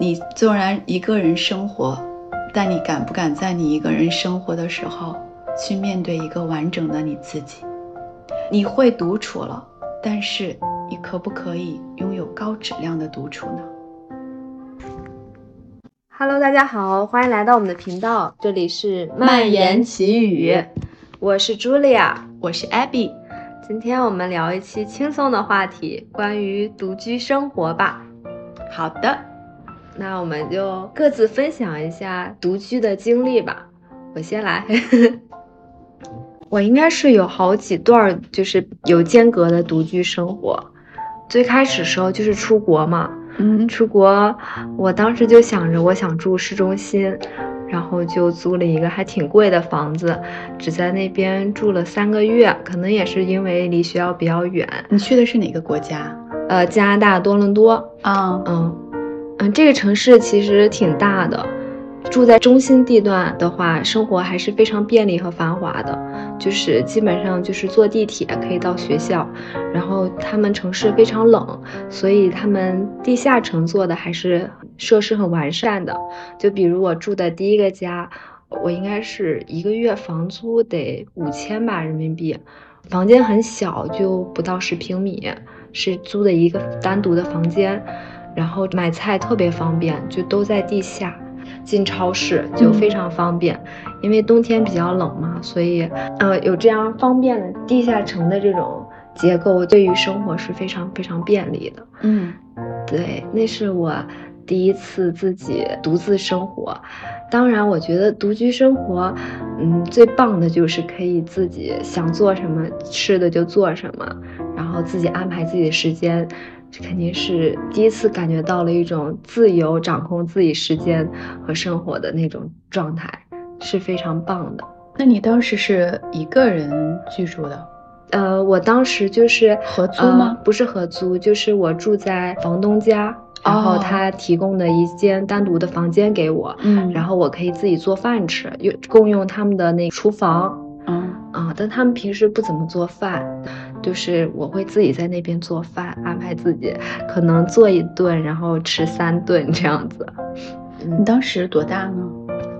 你纵然一个人生活，但你敢不敢在你一个人生活的时候去面对一个完整的你自己？你会独处了，但是你可不可以拥有高质量的独处呢？Hello，大家好，欢迎来到我们的频道，这里是蔓延奇语，我是 Julia，我是 Abby。今天我们聊一期轻松的话题，关于独居生活吧。好的，那我们就各自分享一下独居的经历吧。我先来，我应该是有好几段，就是有间隔的独居生活。最开始时候就是出国嘛，嗯，出国，我当时就想着我想住市中心。然后就租了一个还挺贵的房子，只在那边住了三个月，可能也是因为离学校比较远。你去的是哪个国家？呃，加拿大多伦多。啊，嗯嗯，这个城市其实挺大的。住在中心地段的话，生活还是非常便利和繁华的，就是基本上就是坐地铁可以到学校。然后他们城市非常冷，所以他们地下乘坐的还是设施很完善的。就比如我住的第一个家，我应该是一个月房租得五千吧人民币，房间很小，就不到十平米，是租的一个单独的房间。然后买菜特别方便，就都在地下。进超市就非常方便，因为冬天比较冷嘛，所以呃有这样方便的地下城的这种结构，对于生活是非常非常便利的。嗯，对，那是我第一次自己独自生活。当然，我觉得独居生活，嗯，最棒的就是可以自己想做什么吃的就做什么，然后自己安排自己的时间。这肯定是第一次感觉到了一种自由掌控自己时间和生活的那种状态，是非常棒的。那你当时是一个人居住的？呃，我当时就是合租吗？不是合租，就是我住在房东家，然后他提供的一间单独的房间给我，嗯，然后我可以自己做饭吃，用共用他们的那厨房，嗯啊，但他们平时不怎么做饭。就是我会自己在那边做饭，安排自己可能做一顿，然后吃三顿这样子。你当时多大呢？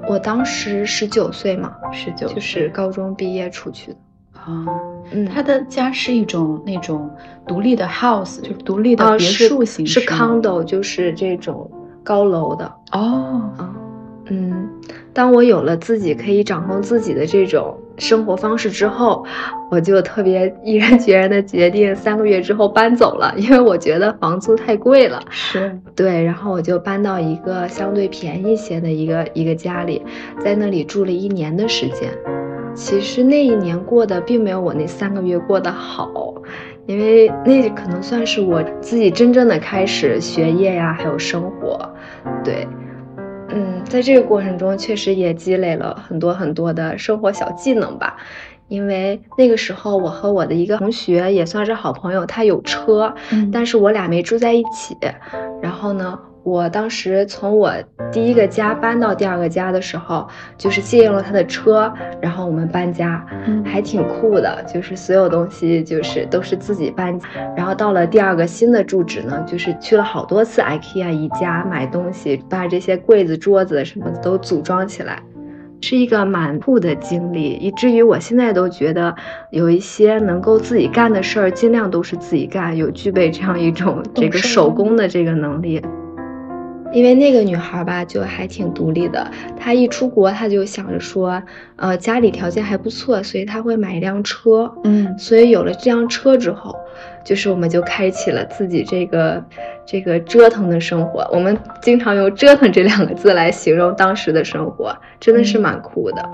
我当时十九岁嘛，十九，就是高中毕业出去的。啊，嗯，他的家是一种那种独立的 house，就是独立的别墅型，是 condo，就是这种高楼的。哦，啊，嗯，当我有了自己可以掌控自己的这种。生活方式之后，我就特别毅然决然的决定三个月之后搬走了，因为我觉得房租太贵了。是对，然后我就搬到一个相对便宜些的一个一个家里，在那里住了一年的时间。其实那一年过得并没有我那三个月过得好，因为那可能算是我自己真正的开始学业呀，还有生活。对。嗯，在这个过程中，确实也积累了很多很多的生活小技能吧。因为那个时候，我和我的一个同学也算是好朋友，他有车，但是我俩没住在一起。然后呢？我当时从我第一个家搬到第二个家的时候，就是借用了他的车，然后我们搬家，还挺酷的。就是所有东西就是都是自己搬。然后到了第二个新的住址呢，就是去了好多次 IKEA 宜家买东西，把这些柜子、桌子什么的都组装起来，是一个蛮酷的经历。以至于我现在都觉得，有一些能够自己干的事儿，尽量都是自己干，有具备这样一种这个手工的这个能力。因为那个女孩吧，就还挺独立的。她一出国，她就想着说，呃，家里条件还不错，所以她会买一辆车。嗯，所以有了这辆车之后，就是我们就开启了自己这个这个折腾的生活。我们经常用“折腾”这两个字来形容当时的生活，真的是蛮酷的。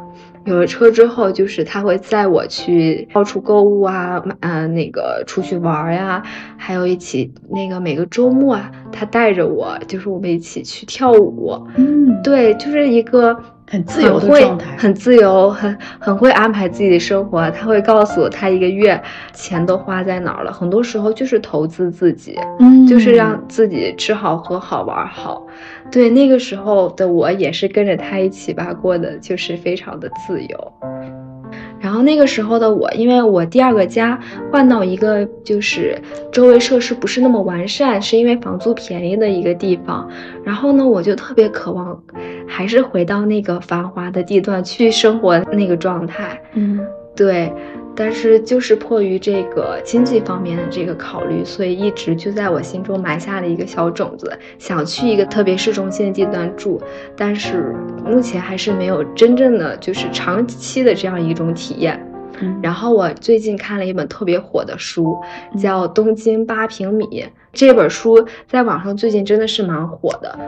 有了车之后，就是他会载我去到处购物啊，买呃那个出去玩呀，还有一起那个每个周末啊，他带着我，就是我们一起去跳舞。嗯，对，就是一个很自由的状态，很自由，很很会安排自己的生活。他会告诉我他一个月钱都花在哪儿了，很多时候就是投资自己，嗯，就是让自己吃好喝好玩好。对那个时候的我也是跟着他一起吧，过的就是非常的自由。然后那个时候的我，因为我第二个家换到一个就是周围设施不是那么完善，是因为房租便宜的一个地方。然后呢，我就特别渴望，还是回到那个繁华的地段去生活那个状态。嗯，对。但是就是迫于这个经济方面的这个考虑，所以一直就在我心中埋下了一个小种子，想去一个特别市中心的地段住。但是目前还是没有真正的就是长期的这样一种体验。嗯然后我最近看了一本特别火的书，叫《东京八平米》。这本书在网上最近真的是蛮火的，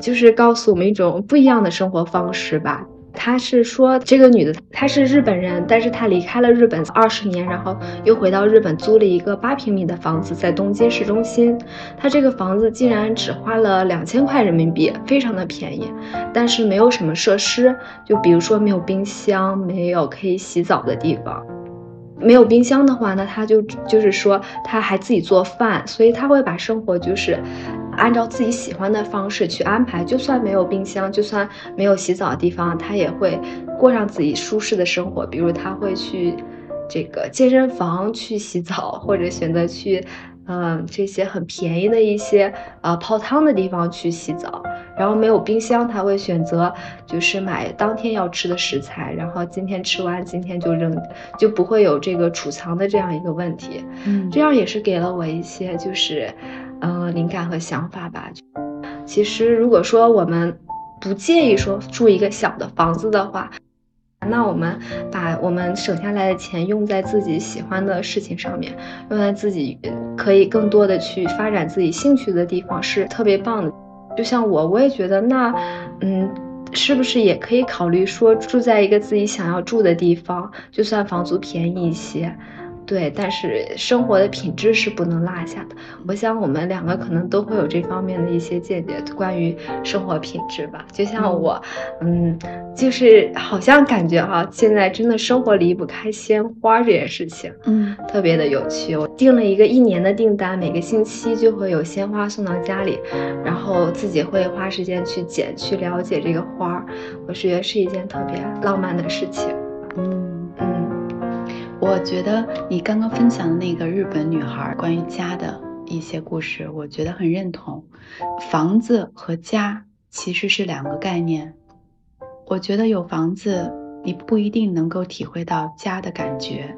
就是告诉我们一种不一样的生活方式吧。他是说，这个女的她是日本人，但是她离开了日本二十年，然后又回到日本租了一个八平米的房子，在东京市中心。她这个房子竟然只花了两千块人民币，非常的便宜，但是没有什么设施，就比如说没有冰箱，没有可以洗澡的地方。没有冰箱的话呢，他就就是说他还自己做饭，所以他会把生活就是。按照自己喜欢的方式去安排，就算没有冰箱，就算没有洗澡的地方，他也会过上自己舒适的生活。比如他会去这个健身房去洗澡，或者选择去，嗯，这些很便宜的一些呃泡汤的地方去洗澡。然后没有冰箱，他会选择就是买当天要吃的食材，然后今天吃完今天就扔，就不会有这个储藏的这样一个问题。嗯，这样也是给了我一些就是。嗯，灵感和想法吧。其实，如果说我们不介意说住一个小的房子的话，那我们把我们省下来的钱用在自己喜欢的事情上面，用在自己可以更多的去发展自己兴趣的地方，是特别棒的。就像我，我也觉得，那，嗯，是不是也可以考虑说住在一个自己想要住的地方，就算房租便宜一些。对，但是生活的品质是不能落下的。我想我们两个可能都会有这方面的一些见解，关于生活品质吧。就像我，嗯，就是好像感觉哈，现在真的生活离不开鲜花这件事情，嗯，特别的有趣。我订了一个一年的订单，每个星期就会有鲜花送到家里，然后自己会花时间去捡，去了解这个花儿，我是觉得是一件特别浪漫的事情。嗯嗯。我觉得你刚刚分享的那个日本女孩关于家的一些故事，我觉得很认同。房子和家其实是两个概念。我觉得有房子，你不一定能够体会到家的感觉。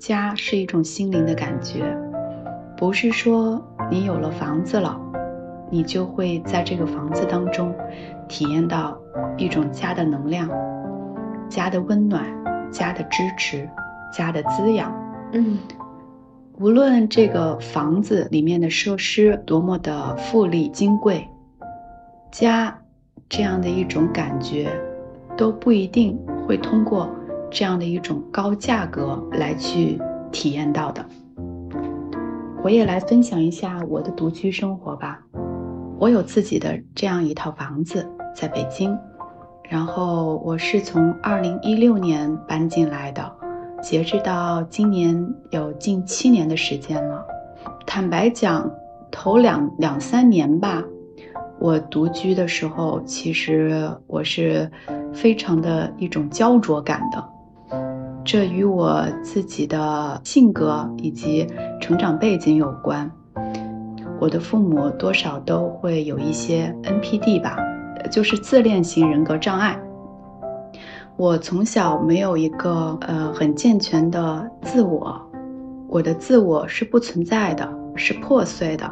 家是一种心灵的感觉，不是说你有了房子了，你就会在这个房子当中体验到一种家的能量、家的温暖、家的支持。家的滋养，嗯，无论这个房子里面的设施多么的富丽金贵，家这样的一种感觉都不一定会通过这样的一种高价格来去体验到的。我也来分享一下我的独居生活吧。我有自己的这样一套房子在北京，然后我是从二零一六年搬进来的。截止到今年有近七年的时间了。坦白讲，头两两三年吧，我独居的时候，其实我是非常的一种焦灼感的。这与我自己的性格以及成长背景有关。我的父母多少都会有一些 NPD 吧，就是自恋型人格障碍。我从小没有一个呃很健全的自我，我的自我是不存在的，是破碎的。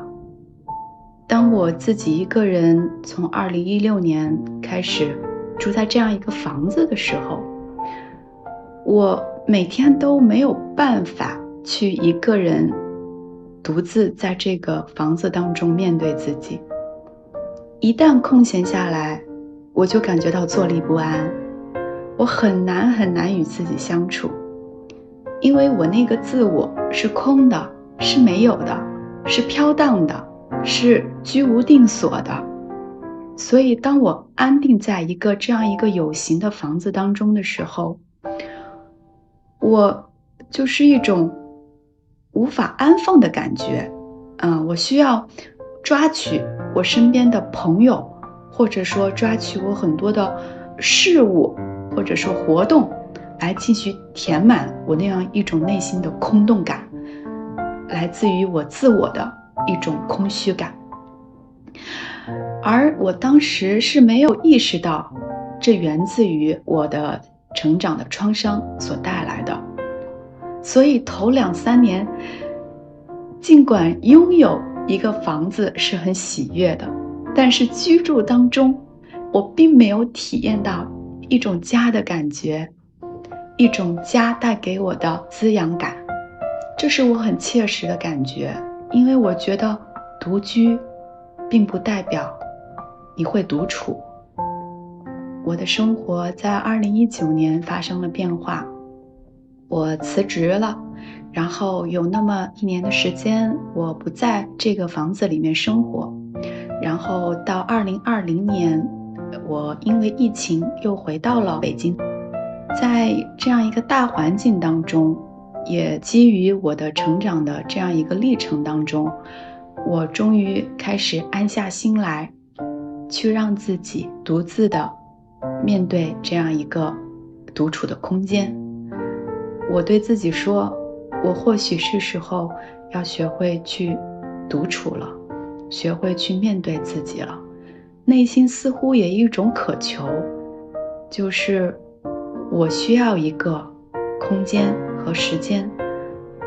当我自己一个人从二零一六年开始住在这样一个房子的时候，我每天都没有办法去一个人独自在这个房子当中面对自己。一旦空闲下来，我就感觉到坐立不安。我很难很难与自己相处，因为我那个自我是空的，是没有的，是飘荡的，是居无定所的。所以，当我安定在一个这样一个有形的房子当中的时候，我就是一种无法安放的感觉。嗯，我需要抓取我身边的朋友，或者说抓取我很多的事物。或者说活动，来继续填满我那样一种内心的空洞感，来自于我自我的一种空虚感。而我当时是没有意识到，这源自于我的成长的创伤所带来的。所以头两三年，尽管拥有一个房子是很喜悦的，但是居住当中，我并没有体验到一种家的感觉，一种家带给我的滋养感，这是我很切实的感觉。因为我觉得独居，并不代表你会独处。我的生活在二零一九年发生了变化。我辞职了，然后有那么一年的时间，我不在这个房子里面生活。然后到二零二零年，我因为疫情又回到了北京。在这样一个大环境当中，也基于我的成长的这样一个历程当中，我终于开始安下心来，去让自己独自的面对这样一个独处的空间。我对自己说：“我或许是时候要学会去独处了，学会去面对自己了。”内心似乎也一种渴求，就是我需要一个空间和时间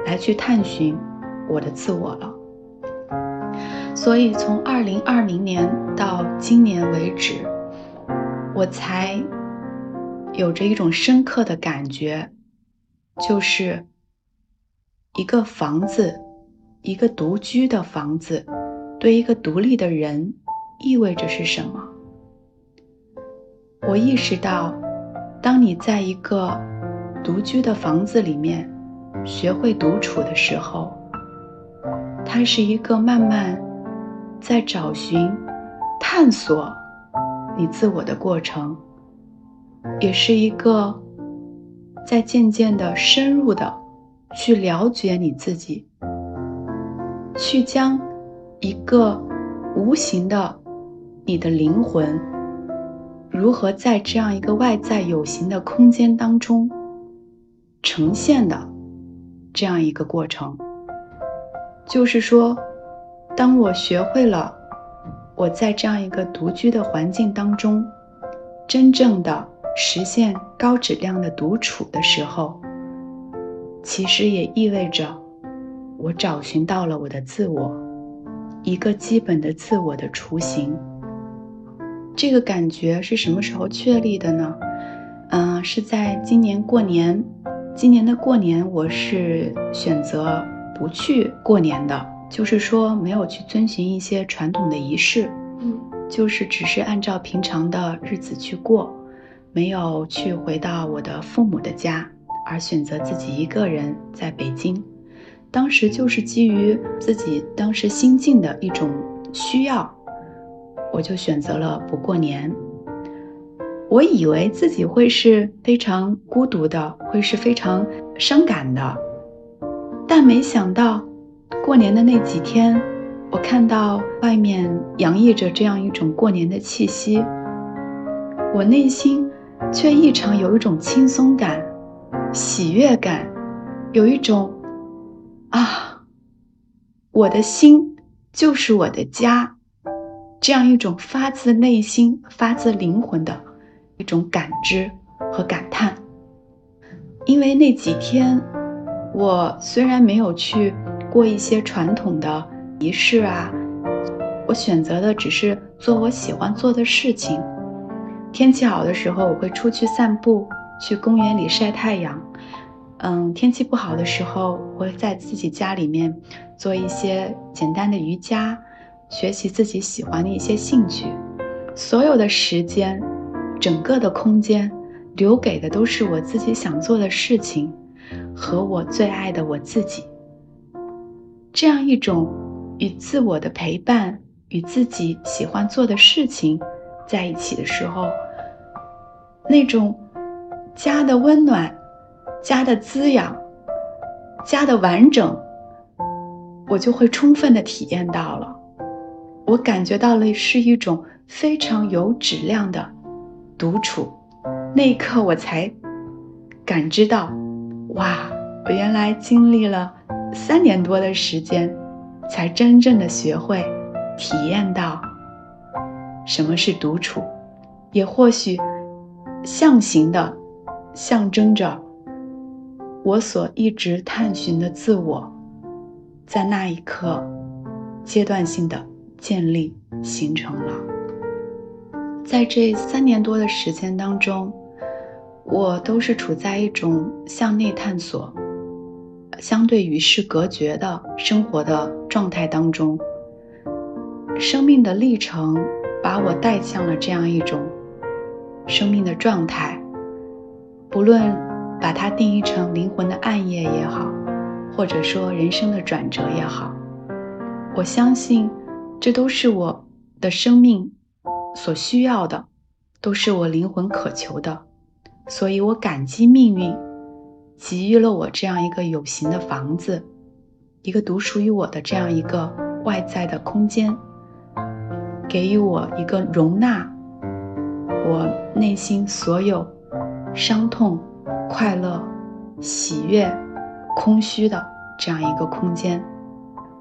来去探寻我的自我了。所以，从二零二零年到今年为止，我才有着一种深刻的感觉。就是一个房子，一个独居的房子，对一个独立的人意味着是什么？我意识到，当你在一个独居的房子里面学会独处的时候，它是一个慢慢在找寻、探索你自我的过程，也是一个。在渐渐的深入的去了解你自己，去将一个无形的你的灵魂如何在这样一个外在有形的空间当中呈现的这样一个过程。就是说，当我学会了我在这样一个独居的环境当中真正的。实现高质量的独处的时候，其实也意味着我找寻到了我的自我，一个基本的自我的雏形。这个感觉是什么时候确立的呢？嗯，是在今年过年。今年的过年，我是选择不去过年的，就是说没有去遵循一些传统的仪式，嗯，就是只是按照平常的日子去过。没有去回到我的父母的家，而选择自己一个人在北京。当时就是基于自己当时心境的一种需要，我就选择了不过年。我以为自己会是非常孤独的，会是非常伤感的，但没想到过年的那几天，我看到外面洋溢着这样一种过年的气息，我内心。却异常有一种轻松感、喜悦感，有一种啊，我的心就是我的家，这样一种发自内心、发自灵魂的一种感知和感叹。因为那几天，我虽然没有去过一些传统的仪式啊，我选择的只是做我喜欢做的事情。天气好的时候，我会出去散步，去公园里晒太阳。嗯，天气不好的时候，我会在自己家里面做一些简单的瑜伽，学习自己喜欢的一些兴趣。所有的时间，整个的空间，留给的都是我自己想做的事情，和我最爱的我自己。这样一种与自我的陪伴，与自己喜欢做的事情。在一起的时候，那种家的温暖、家的滋养、家的完整，我就会充分的体验到了。我感觉到了是一种非常有质量的独处。那一刻，我才感知到，哇，我原来经历了三年多的时间，才真正的学会体验到什么是独处，也或许象形的象征着我所一直探寻的自我，在那一刻阶段性的建立形成了。在这三年多的时间当中。我都是处在一种向内探索、相对与世隔绝的生活的状态当中。生命的历程把我带向了这样一种生命的状态，不论把它定义成灵魂的暗夜也好，或者说人生的转折也好，我相信这都是我的生命所需要的，都是我灵魂渴求的。所以我感激命运，给予了我这样一个有形的房子，一个独属于我的这样一个外在的空间，给予我一个容纳我内心所有伤痛、快乐、喜悦、空虚的这样一个空间，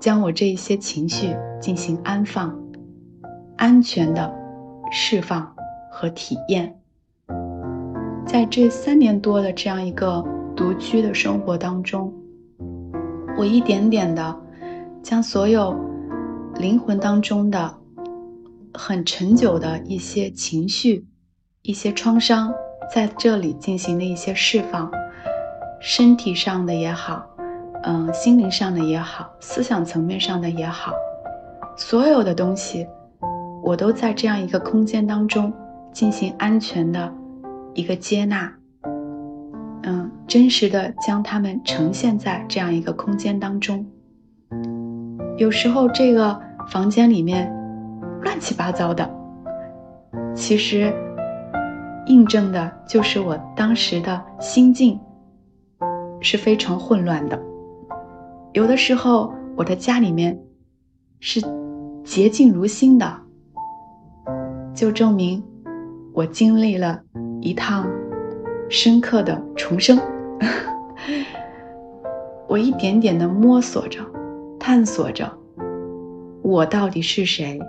将我这一些情绪进行安放、安全的释放和体验。在这三年多的这样一个独居的生活当中，我一点点的将所有灵魂当中的很陈旧的一些情绪、一些创伤，在这里进行了一些释放，身体上的也好，嗯，心灵上的也好，思想层面上的也好，所有的东西，我都在这样一个空间当中进行安全的。一个接纳，嗯，真实的将它们呈现在这样一个空间当中。有时候这个房间里面乱七八糟的，其实印证的就是我当时的心境是非常混乱的。有的时候我的家里面是洁净如新的，就证明我经历了。一趟深刻的重生，我一点点的摸索着、探索着，我到底是谁？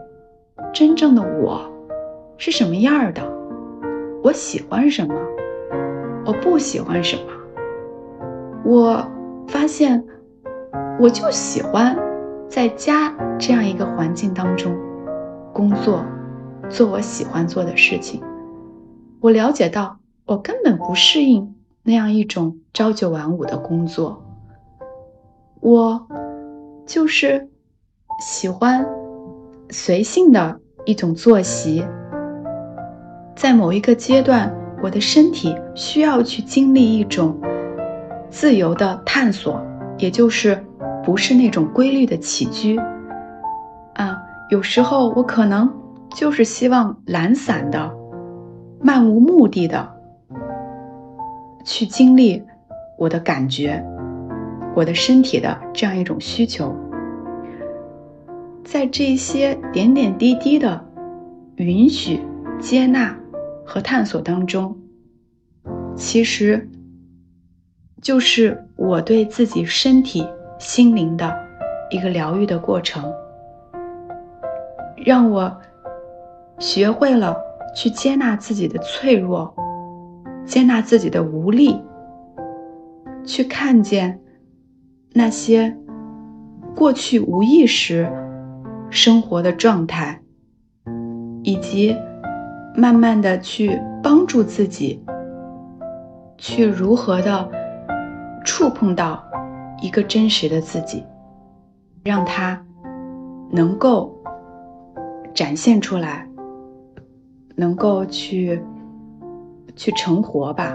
真正的我是什么样的？我喜欢什么？我不喜欢什么？我发现，我就喜欢在家这样一个环境当中工作，做我喜欢做的事情。我了解到，我根本不适应那样一种朝九晚五的工作。我就是喜欢随性的一种作息。在某一个阶段，我的身体需要去经历一种自由的探索，也就是不是那种规律的起居。啊，有时候我可能就是希望懒散的。漫无目的的去经历我的感觉，我的身体的这样一种需求，在这些点点滴滴的允许、接纳和探索当中，其实就是我对自己身体、心灵的一个疗愈的过程，让我学会了。去接纳自己的脆弱，接纳自己的无力，去看见那些过去无意识生活的状态，以及慢慢的去帮助自己，去如何的触碰到一个真实的自己，让他能够展现出来。能够去去成活吧。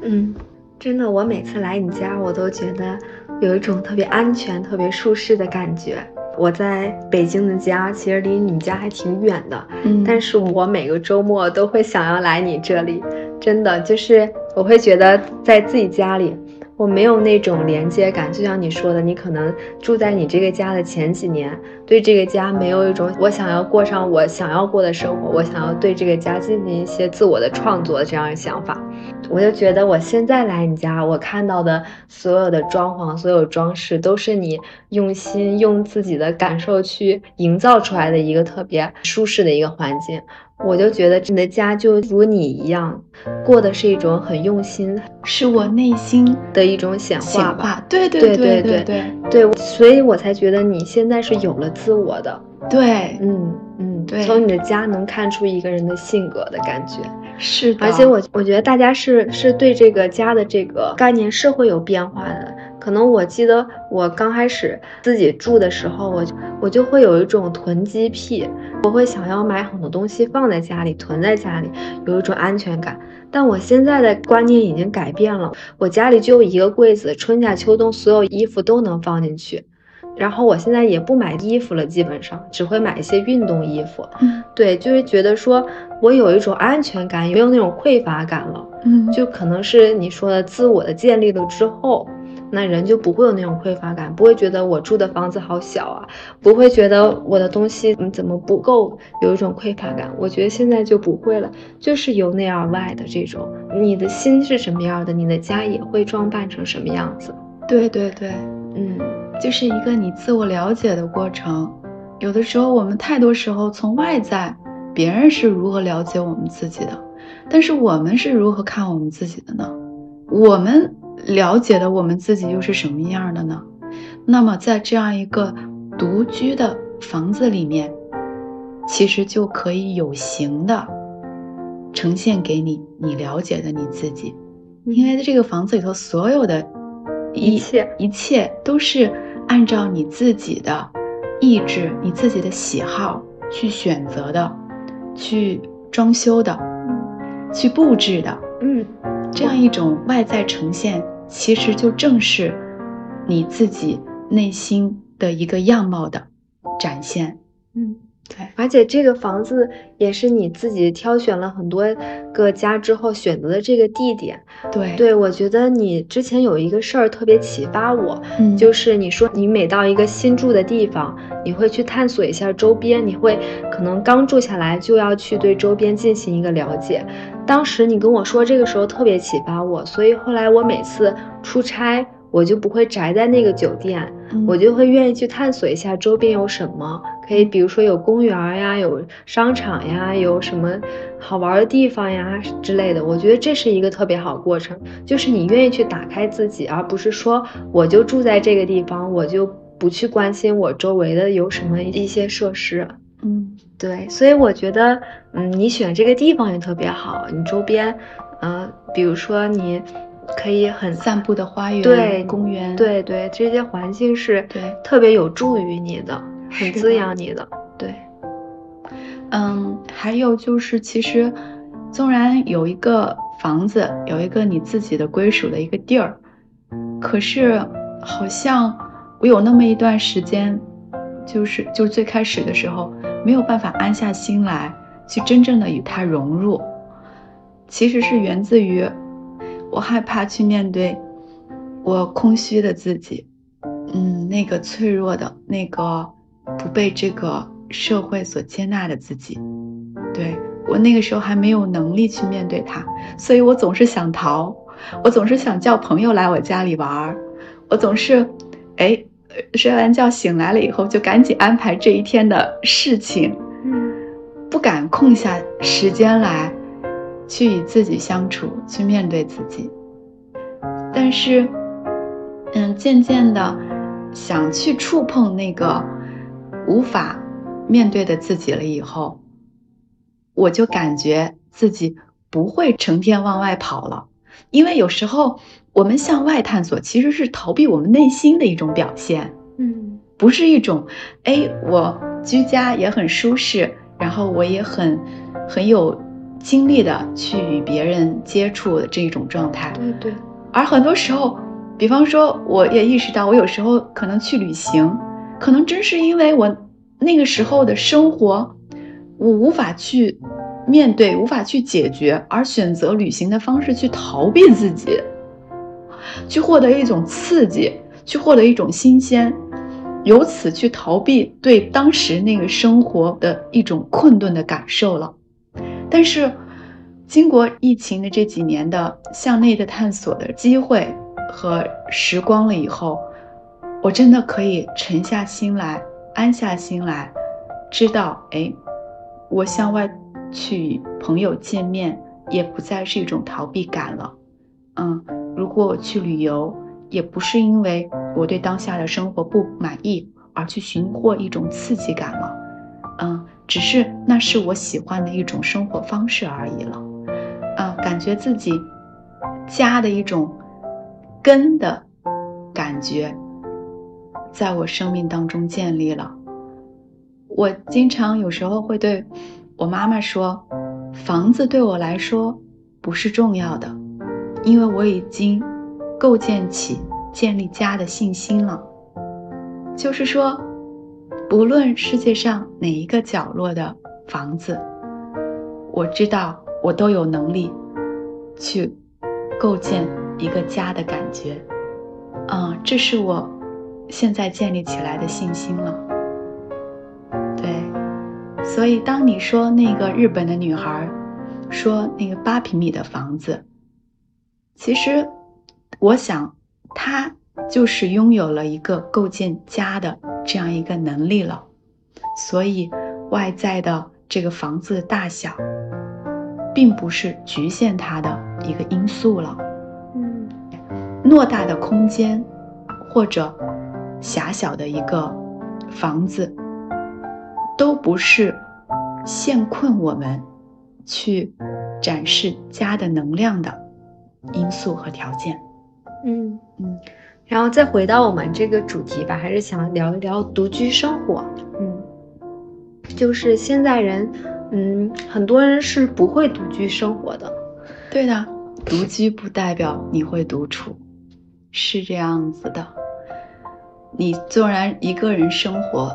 嗯，真的，我每次来你家，我都觉得有一种特别安全、特别舒适的感觉。我在北京的家其实离你们家还挺远的，嗯，但是我每个周末都会想要来你这里。真的，就是我会觉得在自己家里，我没有那种连接感。就像你说的，你可能住在你这个家的前几年，对这个家没有一种我想要过上我想要过的生活，我想要对这个家进行一些自我的创作这样的想法。我就觉得我现在来你家，我看到的所有的装潢、所有装饰，都是你用心用自己的感受去营造出来的一个特别舒适的一个环境。我就觉得你的家就如你一样，过的是一种很用心，是我内心的一种显化吧。对对对对对对，所以我才觉得你现在是有了自我的。对，嗯嗯，对，从你的家能看出一个人的性格的感觉。是的，而且我我觉得大家是是对这个家的这个概念是会有变化的。可能我记得我刚开始自己住的时候，我我就会有一种囤积癖，我会想要买很多东西放在家里，囤在家里，有一种安全感。但我现在的观念已经改变了，我家里就一个柜子，春夏秋冬所有衣服都能放进去。然后我现在也不买衣服了，基本上只会买一些运动衣服。嗯，对，就是觉得说我有一种安全感，没有那种匮乏感了。嗯，就可能是你说的自我的建立了之后，那人就不会有那种匮乏感，不会觉得我住的房子好小啊，不会觉得我的东西怎么不够，有一种匮乏感。我觉得现在就不会了，就是由内而外的这种，你的心是什么样的，你的家也会装扮成什么样子。对对对，嗯。就是一个你自我了解的过程。有的时候，我们太多时候从外在，别人是如何了解我们自己的，但是我们是如何看我们自己的呢？我们了解的我们自己又是什么样的呢？那么，在这样一个独居的房子里面，其实就可以有形的呈现给你你了解的你自己，因为在这个房子里头所有的一切一切都是。按照你自己的意志、你自己的喜好去选择的，去装修的，去布置的，嗯，这样一种外在呈现，其实就正是你自己内心的一个样貌的展现，嗯。对，而且这个房子也是你自己挑选了很多个家之后选择的这个地点。对，对我觉得你之前有一个事儿特别启发我，嗯，就是你说你每到一个新住的地方，你会去探索一下周边，你会可能刚住下来就要去对周边进行一个了解。当时你跟我说这个时候特别启发我，所以后来我每次出差。我就不会宅在那个酒店，我就会愿意去探索一下周边有什么，可以比如说有公园呀，有商场呀，有什么好玩的地方呀之类的。我觉得这是一个特别好过程，就是你愿意去打开自己，而不是说我就住在这个地方，我就不去关心我周围的有什么一些设施。嗯，对，所以我觉得，嗯，你选这个地方也特别好，你周边，呃，比如说你。可以很散步的花园，对公园，对对，这些环境是对特别有助于你的，很滋养你的。对，嗯，还有就是，其实纵然有一个房子，有一个你自己的归属的一个地儿，可是好像我有那么一段时间，就是就是最开始的时候，没有办法安下心来去真正的与它融入，其实是源自于。我害怕去面对我空虚的自己，嗯，那个脆弱的、那个不被这个社会所接纳的自己。对我那个时候还没有能力去面对它，所以我总是想逃，我总是想叫朋友来我家里玩儿，我总是，哎，睡完觉醒来了以后就赶紧安排这一天的事情，嗯，不敢空下时间来。去与自己相处，去面对自己。但是，嗯，渐渐的想去触碰那个无法面对的自己了以后，我就感觉自己不会成天往外跑了。因为有时候我们向外探索，其实是逃避我们内心的一种表现。嗯，不是一种，哎，我居家也很舒适，然后我也很很有。精力的去与别人接触的这一种状态，对对。而很多时候，比方说，我也意识到，我有时候可能去旅行，可能真是因为我那个时候的生活，我无法去面对，无法去解决，而选择旅行的方式去逃避自己。去获得一种刺激，去获得一种新鲜，由此去逃避对当时那个生活的一种困顿的感受了。但是，经过疫情的这几年的向内的探索的机会和时光了以后，我真的可以沉下心来，安下心来，知道，哎，我向外去与朋友见面，也不再是一种逃避感了。嗯，如果我去旅游，也不是因为我对当下的生活不满意而去寻获一种刺激感了。嗯，只是那是我喜欢的一种生活方式而已了。啊，感觉自己家的一种根的感觉。在我生命当中建立了。我经常有时候会对我妈妈说：“房子对我来说不是重要的，因为我已经构建起建立家的信心了。”就是说，不论世界上哪一个角落的房子，我知道我都有能力去构建一个家的感觉。嗯，这是我。现在建立起来的信心了，对，所以当你说那个日本的女孩，说那个八平米的房子，其实我想他就是拥有了一个构建家的这样一个能力了，所以外在的这个房子的大小，并不是局限他的一个因素了，嗯，偌大的空间或者。狭小的一个房子，都不是限困我们去展示家的能量的因素和条件。嗯嗯，然后再回到我们这个主题吧，还是想聊一聊独居生活。嗯，就是现在人，嗯，很多人是不会独居生活的。对的，独居不代表你会独处，是这样子的。你纵然一个人生活，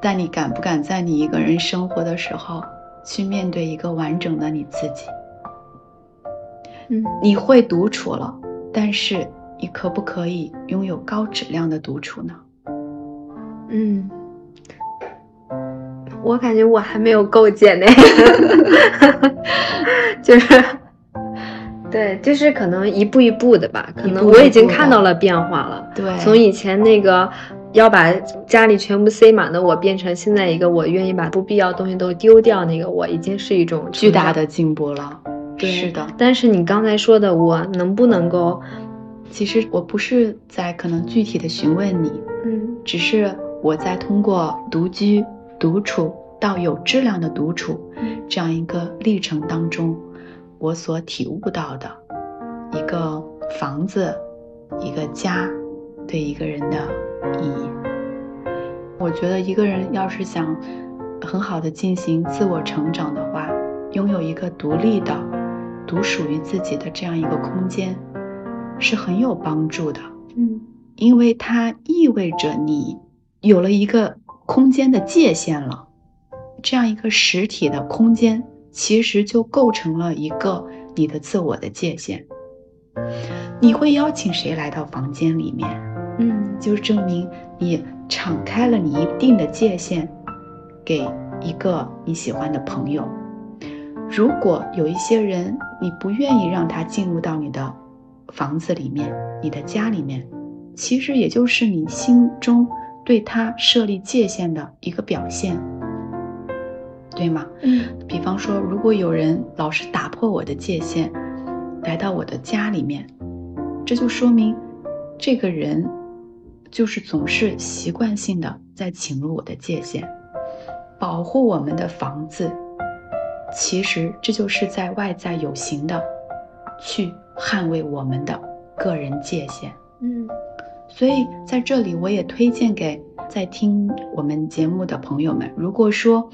但你敢不敢在你一个人生活的时候去面对一个完整的你自己？嗯，你会独处了，但是你可不可以拥有高质量的独处呢？嗯，我感觉我还没有构建呢，就是。对，就是可能一步一步的吧，可能我已经看到了变化了。对，从以前那个要把家里全部塞满的我，变成现在一个我愿意把不必要东西都丢掉那个我，已经是一种巨大的进步了。是的，但是你刚才说的，我能不能够？其实我不是在可能具体的询问你，嗯，只是我在通过独居、独处到有质量的独处这样一个历程当中。我所体悟到的一个房子，一个家，对一个人的意义。我觉得一个人要是想很好的进行自我成长的话，拥有一个独立的、独属于自己的这样一个空间，是很有帮助的。嗯，因为它意味着你有了一个空间的界限了，这样一个实体的空间。其实就构成了一个你的自我的界限。你会邀请谁来到房间里面？嗯，就证明你敞开了你一定的界限，给一个你喜欢的朋友。如果有一些人你不愿意让他进入到你的房子里面、你的家里面，其实也就是你心中对他设立界限的一个表现。对吗？嗯，比方说，如果有人老是打破我的界限，来到我的家里面，这就说明这个人就是总是习惯性的在侵入我的界限，保护我们的房子。其实这就是在外在有形的去捍卫我们的个人界限。嗯，所以在这里我也推荐给在听我们节目的朋友们，如果说。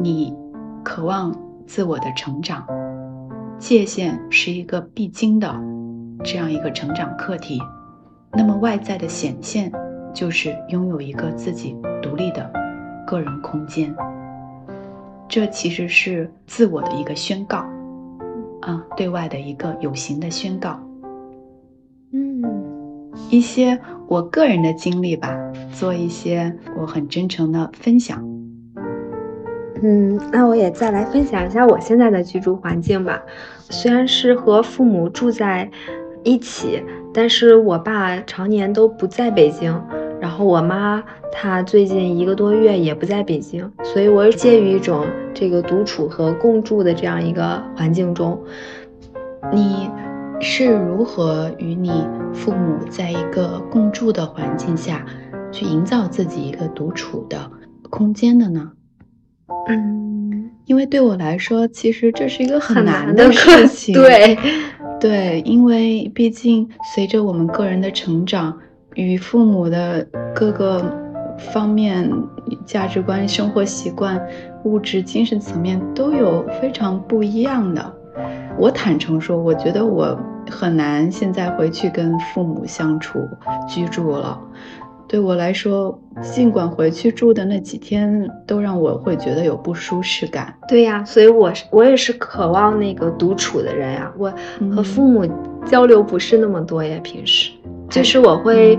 你渴望自我的成长，界限是一个必经的这样一个成长课题。那么外在的显现就是拥有一个自己独立的个人空间。这其实是自我的一个宣告，啊，对外的一个有形的宣告。嗯。一些我个人的经历吧，做一些我很真诚的分享。嗯，那我也再来分享一下我现在的居住环境吧。虽然是和父母住在一起，但是我爸常年都不在北京，然后我妈她最近一个多月也不在北京，所以我是介于一种这个独处和共住的这样一个环境中。你是如何与你父母在一个共住的环境下去营造自己一个独处的空间的呢？嗯，因为对我来说，其实这是一个很难的事情。对，对，因为毕竟随着我们个人的成长，与父母的各个方面、价值观、生活习惯、物质、精神层面都有非常不一样的。我坦诚说，我觉得我很难现在回去跟父母相处居住了。对我来说，尽管回去住的那几天都让我会觉得有不舒适感。对呀，所以我是我也是渴望那个独处的人呀。我和父母交流不是那么多呀，平时就是我会，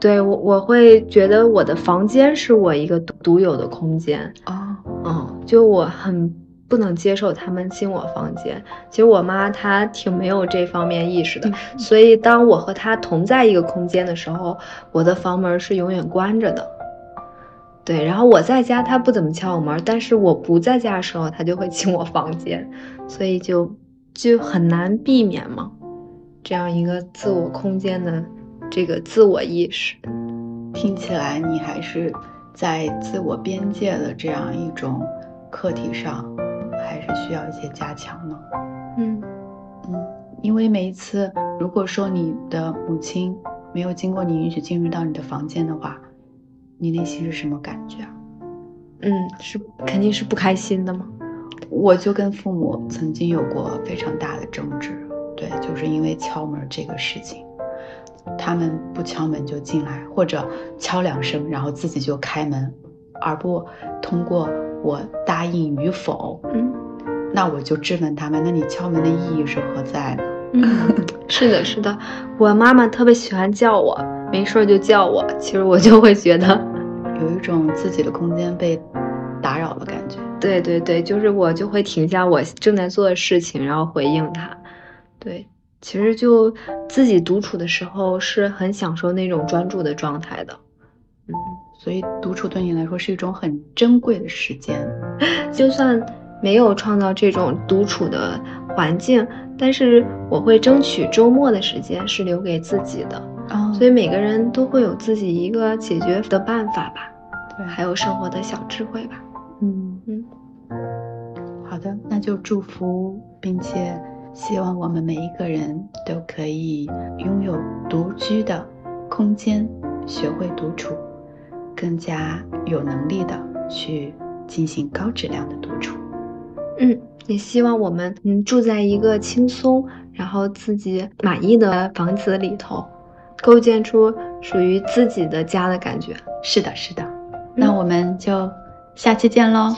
对我我会觉得我的房间是我一个独有的空间哦，嗯，就我很。不能接受他们进我房间。其实我妈她挺没有这方面意识的，所以当我和她同在一个空间的时候，我的房门是永远关着的。对，然后我在家，她不怎么敲我门，但是我不在家的时候，她就会进我房间，所以就就很难避免嘛，这样一个自我空间的这个自我意识。听起来你还是在自我边界的这样一种课题上。还是需要一些加强呢。嗯嗯，因为每一次，如果说你的母亲没有经过你允许进入到你的房间的话，你内心是什么感觉啊？嗯，是肯定是不开心的吗？我就跟父母曾经有过非常大的争执，对，就是因为敲门这个事情，他们不敲门就进来，或者敲两声然后自己就开门，而不通过。我答应与否，嗯，那我就质问他们，那你敲门的意义是何在呢？嗯，是的，是的，我妈妈特别喜欢叫我，没事就叫我，其实我就会觉得 有一种自己的空间被打扰的感觉。对对对，就是我就会停下我正在做的事情，然后回应她。对，其实就自己独处的时候是很享受那种专注的状态的。嗯。所以独处对你来说是一种很珍贵的时间，就算没有创造这种独处的环境，但是我会争取周末的时间是留给自己的。哦，所以每个人都会有自己一个解决的办法吧，对，还有生活的小智慧吧。嗯嗯，好的，那就祝福，并且希望我们每一个人都可以拥有独居的空间，学会独处。更加有能力的去进行高质量的独处。嗯，也希望我们嗯住在一个轻松，然后自己满意的房子里头，构建出属于自己的家的感觉。是的，是的。那我们就下期见喽。